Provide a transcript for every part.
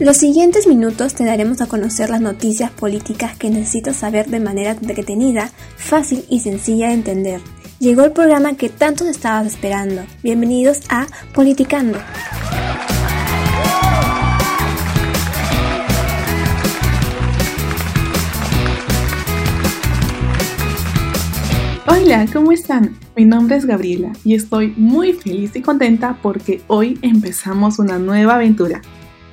Los siguientes minutos te daremos a conocer las noticias políticas que necesitas saber de manera entretenida, fácil y sencilla de entender. Llegó el programa que tanto estabas esperando. Bienvenidos a Politicando. Hola, ¿cómo están? Mi nombre es Gabriela y estoy muy feliz y contenta porque hoy empezamos una nueva aventura.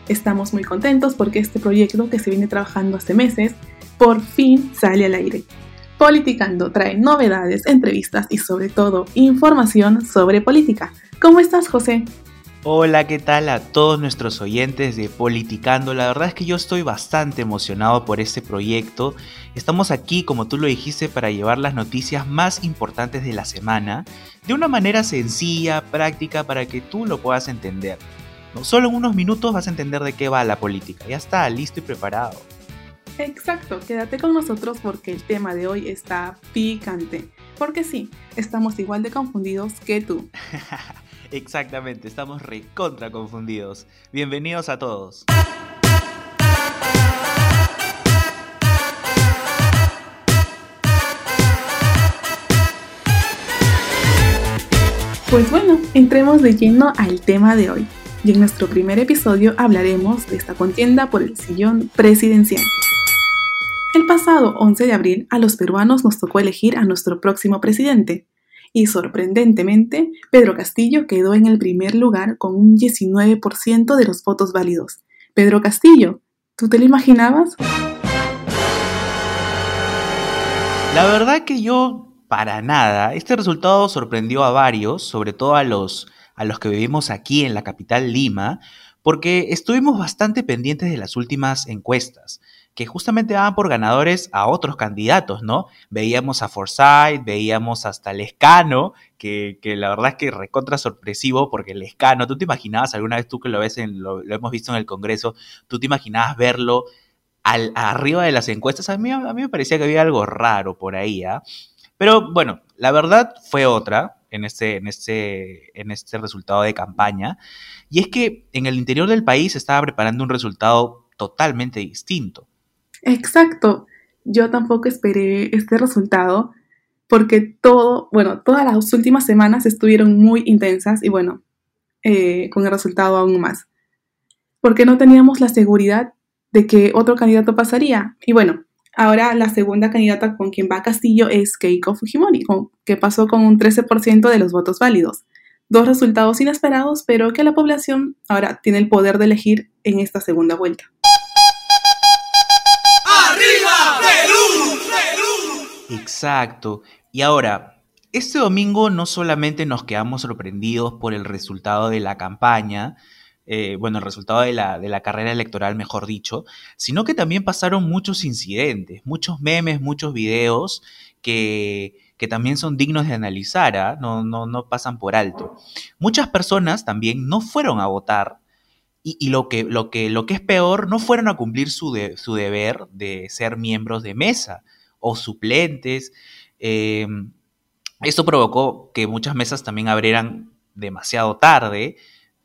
Estamos muy contentos porque este proyecto que se viene trabajando hace meses por fin sale al aire. Politicando trae novedades, entrevistas y sobre todo información sobre política. ¿Cómo estás, José? Hola, ¿qué tal a todos nuestros oyentes de Politicando? La verdad es que yo estoy bastante emocionado por este proyecto. Estamos aquí, como tú lo dijiste, para llevar las noticias más importantes de la semana de una manera sencilla, práctica, para que tú lo puedas entender. No solo en unos minutos vas a entender de qué va la política. Ya está, listo y preparado. Exacto, quédate con nosotros porque el tema de hoy está picante. Porque sí, estamos igual de confundidos que tú. Exactamente, estamos recontra confundidos. Bienvenidos a todos. Pues bueno, entremos de lleno al tema de hoy. Y en nuestro primer episodio hablaremos de esta contienda por el sillón presidencial. El pasado 11 de abril a los peruanos nos tocó elegir a nuestro próximo presidente y sorprendentemente Pedro Castillo quedó en el primer lugar con un 19% de los votos válidos. Pedro Castillo, ¿tú te lo imaginabas? La verdad que yo para nada. Este resultado sorprendió a varios, sobre todo a los, a los que vivimos aquí en la capital Lima, porque estuvimos bastante pendientes de las últimas encuestas que justamente daban por ganadores a otros candidatos, ¿no? Veíamos a Forsyth, veíamos hasta Lescano, que, que la verdad es que recontra sorpresivo, porque Lescano, tú te imaginabas alguna vez tú que lo ves en, lo, hemos visto en el Congreso, tú te imaginabas verlo al, arriba de las encuestas, a mí, a mí me parecía que había algo raro por ahí, ¿ah? Pero bueno, la verdad fue otra en este, este, en este resultado de campaña, y es que en el interior del país se estaba preparando un resultado totalmente distinto. Exacto. Yo tampoco esperé este resultado porque todo, bueno, todas las últimas semanas estuvieron muy intensas y bueno, eh, con el resultado aún más. Porque no teníamos la seguridad de que otro candidato pasaría. Y bueno, ahora la segunda candidata con quien va a Castillo es Keiko Fujimori, que pasó con un 13% de los votos válidos. Dos resultados inesperados, pero que la población ahora tiene el poder de elegir en esta segunda vuelta. Exacto. Y ahora, este domingo no solamente nos quedamos sorprendidos por el resultado de la campaña, eh, bueno, el resultado de la, de la, carrera electoral, mejor dicho, sino que también pasaron muchos incidentes, muchos memes, muchos videos que, que también son dignos de analizar, ¿ah? no, no, no, pasan por alto. Muchas personas también no fueron a votar y, lo, que, lo, que, lo que es peor, no fueron a cumplir su, de, su deber de ser miembros de mesa o suplentes. Em, esto provocó que muchas mesas también abrieran demasiado tarde,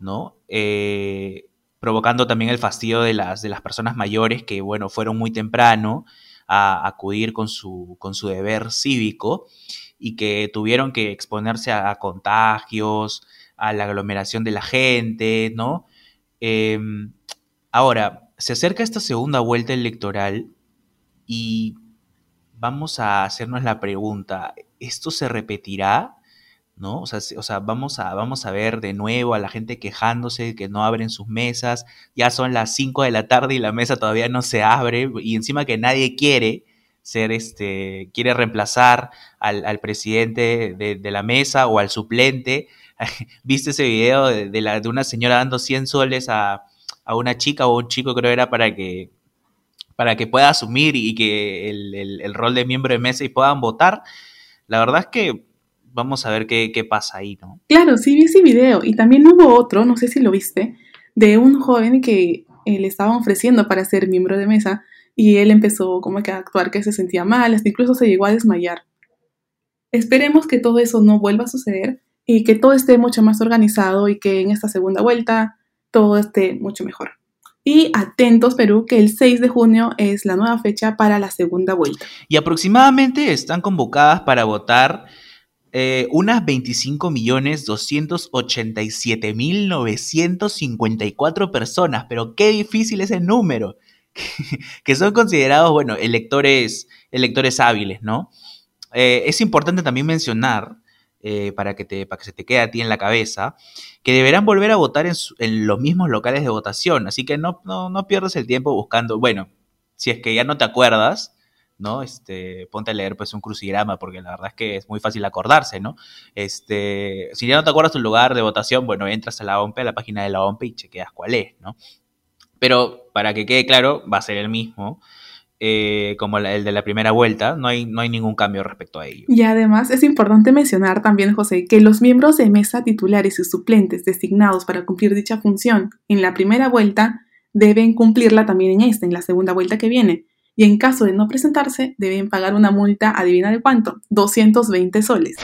¿no? Eh, provocando también el fastidio de las, de las personas mayores que, bueno, fueron muy temprano a acudir con su, con su deber cívico y que tuvieron que exponerse a, contagios, a la aglomeración de la gente, ¿no? Em, ahora, se acerca esta segunda vuelta electoral y vamos a hacernos la pregunta, ¿esto se repetirá? ¿No? O sea, o sea, vamos, a, vamos a ver de nuevo a la gente quejándose que no abren sus mesas, ya son las 5 de la tarde y la mesa todavía no se abre y encima que nadie quiere ser este, quiere reemplazar al, presidente de, la mesa o al suplente. ¿Viste ese video de, la, de una señora dando 100 soles a, a una chica o un chico, creo era, para que para que pueda asumir y que el, rol de miembro de mesa y puedan votar, la verdad es que vamos a ver qué, pasa ahí, ¿no? Claro, sí vi ese video y también hubo otro, no sé si lo viste, de un joven que eh, le estaban ofreciendo para ser miembro de mesa y él empezó como que a actuar que se sentía mal, hasta incluso se llegó a desmayar. Esperemos que todo eso no vuelva a suceder y que todo esté mucho más organizado y que en esta segunda vuelta todo esté mucho mejor. Y atentos Perú, que el 6 de junio es la nueva fecha para la segunda vuelta. Y aproximadamente están convocadas para votar eh, unas 25.287.954 personas, pero qué difícil ese número, que son considerados, bueno, electores, electores hábiles, ¿no? Eh, es importante también mencionar, eh, para, que te, para que se te quede a ti en la cabeza, que deberán volver a votar en, los mismos locales de votación, así que no, no, no pierdas el tiempo buscando, bueno, si es que ya no te acuerdas, ¿no? Este, ponte a leer pues un crucigrama, porque la verdad es que es muy fácil acordarse, ¿no? Este, si ya no te acuerdas tu lugar de votación, bueno, entras a la OMP, a la página de la OMP y chequeas cuál es, ¿no? Pero para que quede claro, va a ser el mismo. Eh, como el de la primera vuelta, no hay, no hay ningún cambio respecto a ello. Y además es importante mencionar también, José, que los miembros de mesa titulares y suplentes designados para cumplir dicha función en la primera vuelta deben cumplirla también en esta, en la segunda vuelta que viene y en caso de no presentarse deben pagar una multa, adivina de cuánto, 220 soles.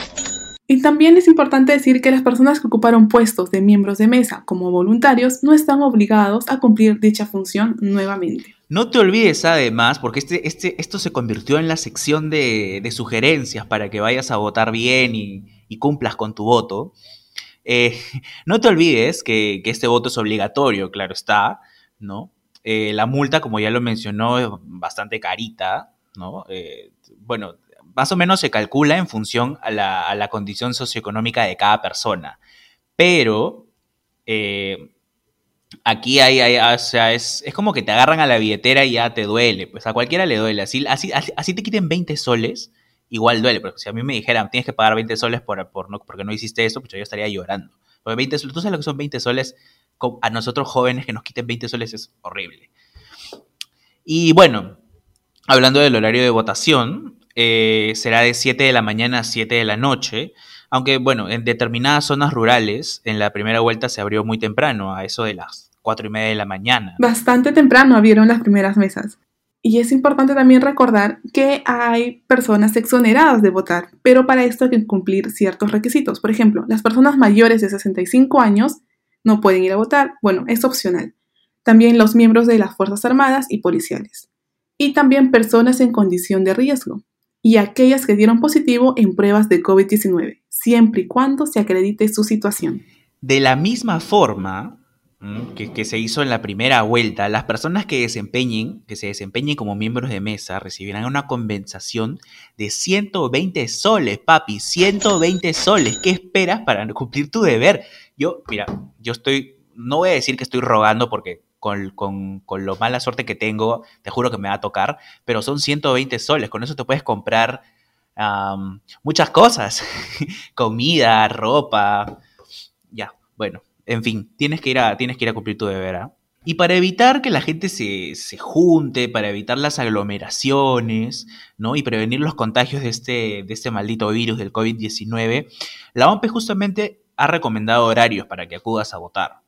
Y también es importante decir que las personas que ocuparon puestos de miembros de mesa como voluntarios no están obligados a cumplir dicha función nuevamente. No te olvides además, porque este, este, esto se convirtió en la sección de, sugerencias para que vayas a votar bien y, cumplas con tu voto. Eh, no te olvides que, que este voto es obligatorio, claro está, ¿no? Eh, la multa, como ya lo mencionó, es bastante carita, ¿no? Eh, bueno, más o menos se calcula en función a la, condición socioeconómica de cada persona. Pero eh, aquí hay, o sea, es, como que te agarran a la billetera y ya te duele. Pues a cualquiera le duele. Así, así, así te quiten 20 soles, igual duele. Pero si a mí me dijeran, tienes que pagar 20 soles por, por no, porque no hiciste eso, pues yo estaría llorando. Porque 20 soles, tú sabes lo que son 20 soles a nosotros jóvenes que nos quiten 20 soles es horrible. Y bueno, hablando del horario de votación, eh, será de 7 de la mañana a 7 de la noche, aunque bueno, en determinadas zonas rurales, en la primera vuelta se abrió muy temprano, a eso de las 4 y media de la mañana. Bastante temprano abrieron las primeras mesas. Y es importante también recordar que hay personas exoneradas de votar, pero para esto hay que cumplir ciertos requisitos. Por ejemplo, las personas mayores de 65 años no pueden ir a votar. Bueno, es opcional. También los miembros de las Fuerzas Armadas y policiales. Y también personas en condición de riesgo. Y aquellas que dieron positivo en pruebas de COVID-19, siempre y cuando se acredite su situación. De la misma forma, que, se hizo en la primera vuelta, las personas que desempeñen, que se desempeñen como miembros de mesa recibirán una compensación de 120 soles, papi, 120 soles. ¿Qué esperas para cumplir tu deber? Yo, mira, yo estoy, no voy a decir que estoy rogando porque con, con, con lo mala suerte que tengo, te juro que me va a tocar, pero son 120 soles, con eso te puedes comprar muchas cosas, comida, ropa, ya, bueno, en fin, tienes que ir a, tienes que ir a cumplir tu deber. ¿ah? Y para evitar que la gente se, junte, para evitar las aglomeraciones, ¿no? Y prevenir los contagios de este, de este maldito virus del COVID-19, la OMP justamente ha recomendado horarios para que acudas a votar,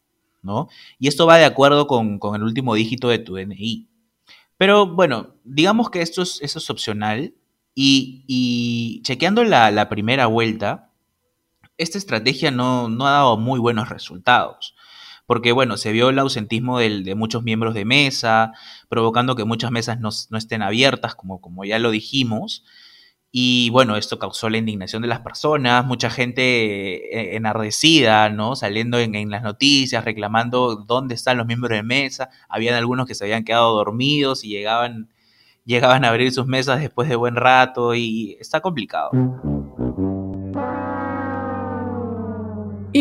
¿no? Y esto va de acuerdo con, el último dígito de tu DNI. Pero bueno, digamos que esto es, eso es opcional y, chequeando la, la primera vuelta, esta estrategia no, ha dado muy buenos resultados. Porque, bueno, se vio el ausentismo de muchos miembros de mesa, provocando que muchas mesas no, estén abiertas, como, como ya lo dijimos. Y bueno, esto causó la indignación de las personas, mucha gente eh, enardecida, ¿no? Saliendo en, las noticias, reclamando dónde están los miembros de mesa. Habían algunos que se habían quedado dormidos y llegaban, llegaban a abrir sus mesas después de buen rato y está complicado.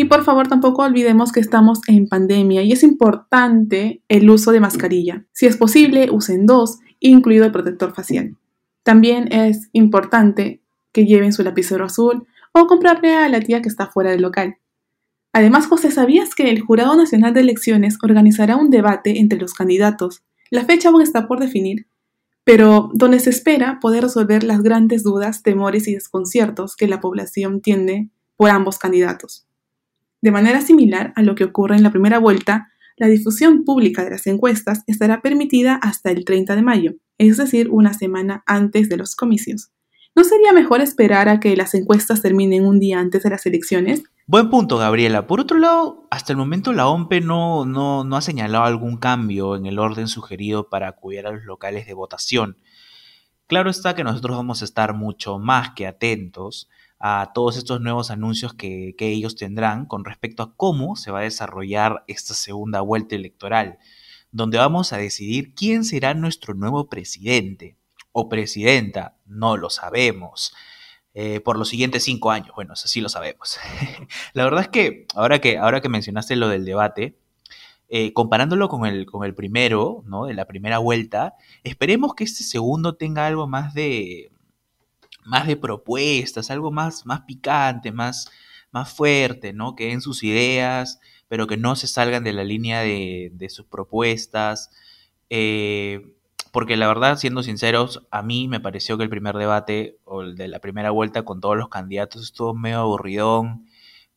Y por favor tampoco olvidemos que estamos en pandemia y es importante el uso de mascarilla. Si es posible, usen dos, incluido el protector facial. También es importante que lleven su lapicero azul o comprarle a la tía que está fuera del local. Además, José, ¿sabías que el Jurado Nacional de Elecciones organizará un debate entre los candidatos? La fecha aún está por definir, pero donde se espera poder resolver las grandes dudas, temores y desconciertos que la población tiene por ambos candidatos. De manera similar a lo que ocurre en la primera vuelta, la difusión pública de las encuestas estará permitida hasta el 30 de mayo, es decir, una semana antes de los comicios. ¿No sería mejor esperar a que las encuestas terminen un día antes de las elecciones? Buen punto, Gabriela. Por otro lado, hasta el momento la OMPE no, no, no ha señalado algún cambio en el orden sugerido para acudir a los locales de votación. Claro está que nosotros vamos a estar mucho más que atentos a todos estos nuevos anuncios que, que, ellos tendrán con respecto a cómo se va a desarrollar esta segunda vuelta electoral, donde vamos a decidir quién será nuestro nuevo presidente o presidenta, no lo sabemos. Eh, por los siguientes cinco años. Bueno, eso sí lo sabemos. la verdad es que ahora, que ahora que mencionaste lo del debate, eh, comparándolo con el, con el primero, ¿no? De la primera vuelta, esperemos que este segundo tenga algo más de, más de propuestas, algo más, más picante, más, más fuerte, ¿no? Que den sus ideas, pero que no se salgan de la línea de, de sus propuestas. Eh, porque la verdad, siendo sinceros, a mí me pareció que el primer debate o el de la primera vuelta con todos los candidatos estuvo medio aburridón,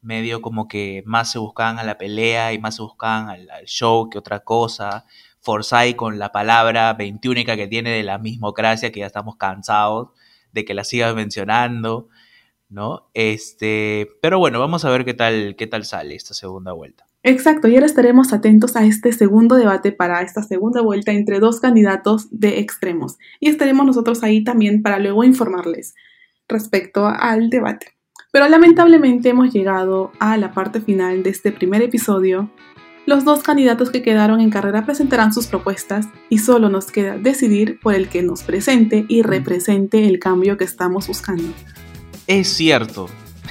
medio como que más se buscaban a la pelea y más se buscaban al, show que otra cosa. Forsyth con la palabra 21 que tiene de la mismocracia, que ya estamos cansados de que la sigas mencionando, ¿no? Este, pero bueno, vamos a ver qué tal, qué tal sale esta segunda vuelta. Exacto, y ahora estaremos atentos a este segundo debate para esta segunda vuelta entre dos candidatos de extremos. Y estaremos nosotros ahí también para luego informarles respecto al debate. Pero lamentablemente hemos llegado a la parte final de este primer episodio. Los dos candidatos que quedaron en carrera presentarán sus propuestas y solo nos queda decidir por el que nos presente y represente el cambio que estamos buscando. Es cierto,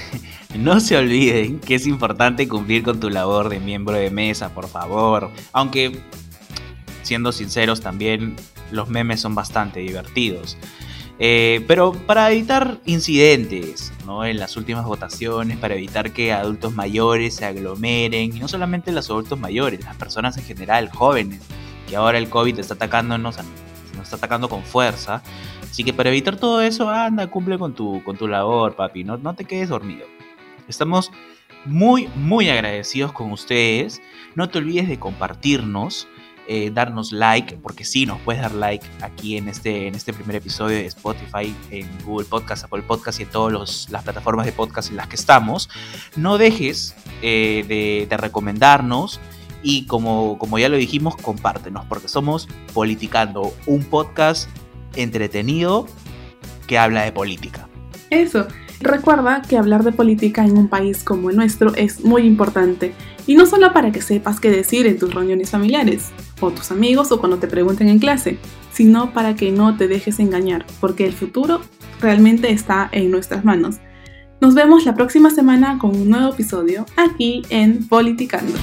no se olviden que es importante cumplir con tu labor de miembro de mesa, por favor. Aunque, siendo sinceros, también los memes son bastante divertidos. Eh, pero para evitar incidentes ¿no? en las últimas votaciones, para evitar que adultos mayores se aglomeren, y no solamente los adultos mayores, las personas en general, jóvenes, que ahora el COVID está atacándonos, nos está atacando con fuerza. Así que para evitar todo eso, anda, cumple con tu, con tu labor, papi, no, no te quedes dormido. Estamos muy, muy agradecidos con ustedes. No te olvides de compartirnos, eh, darnos like, porque sí, nos puedes dar like aquí en este, en este primer episodio de Spotify, en Google Podcast, Apple Podcast y en todas las plataformas de podcast en las que estamos. No dejes eh, de, de, recomendarnos y como, como ya lo dijimos, compártenos, porque somos Politicando, un podcast entretenido que habla de política. Eso. Recuerda que hablar de política en un país como el nuestro es muy importante, y no solo para que sepas qué decir en tus reuniones familiares, o tus amigos o cuando te pregunten en clase, sino para que no te dejes engañar, porque el futuro realmente está en nuestras manos. Nos vemos la próxima semana con un nuevo episodio aquí en Politicando.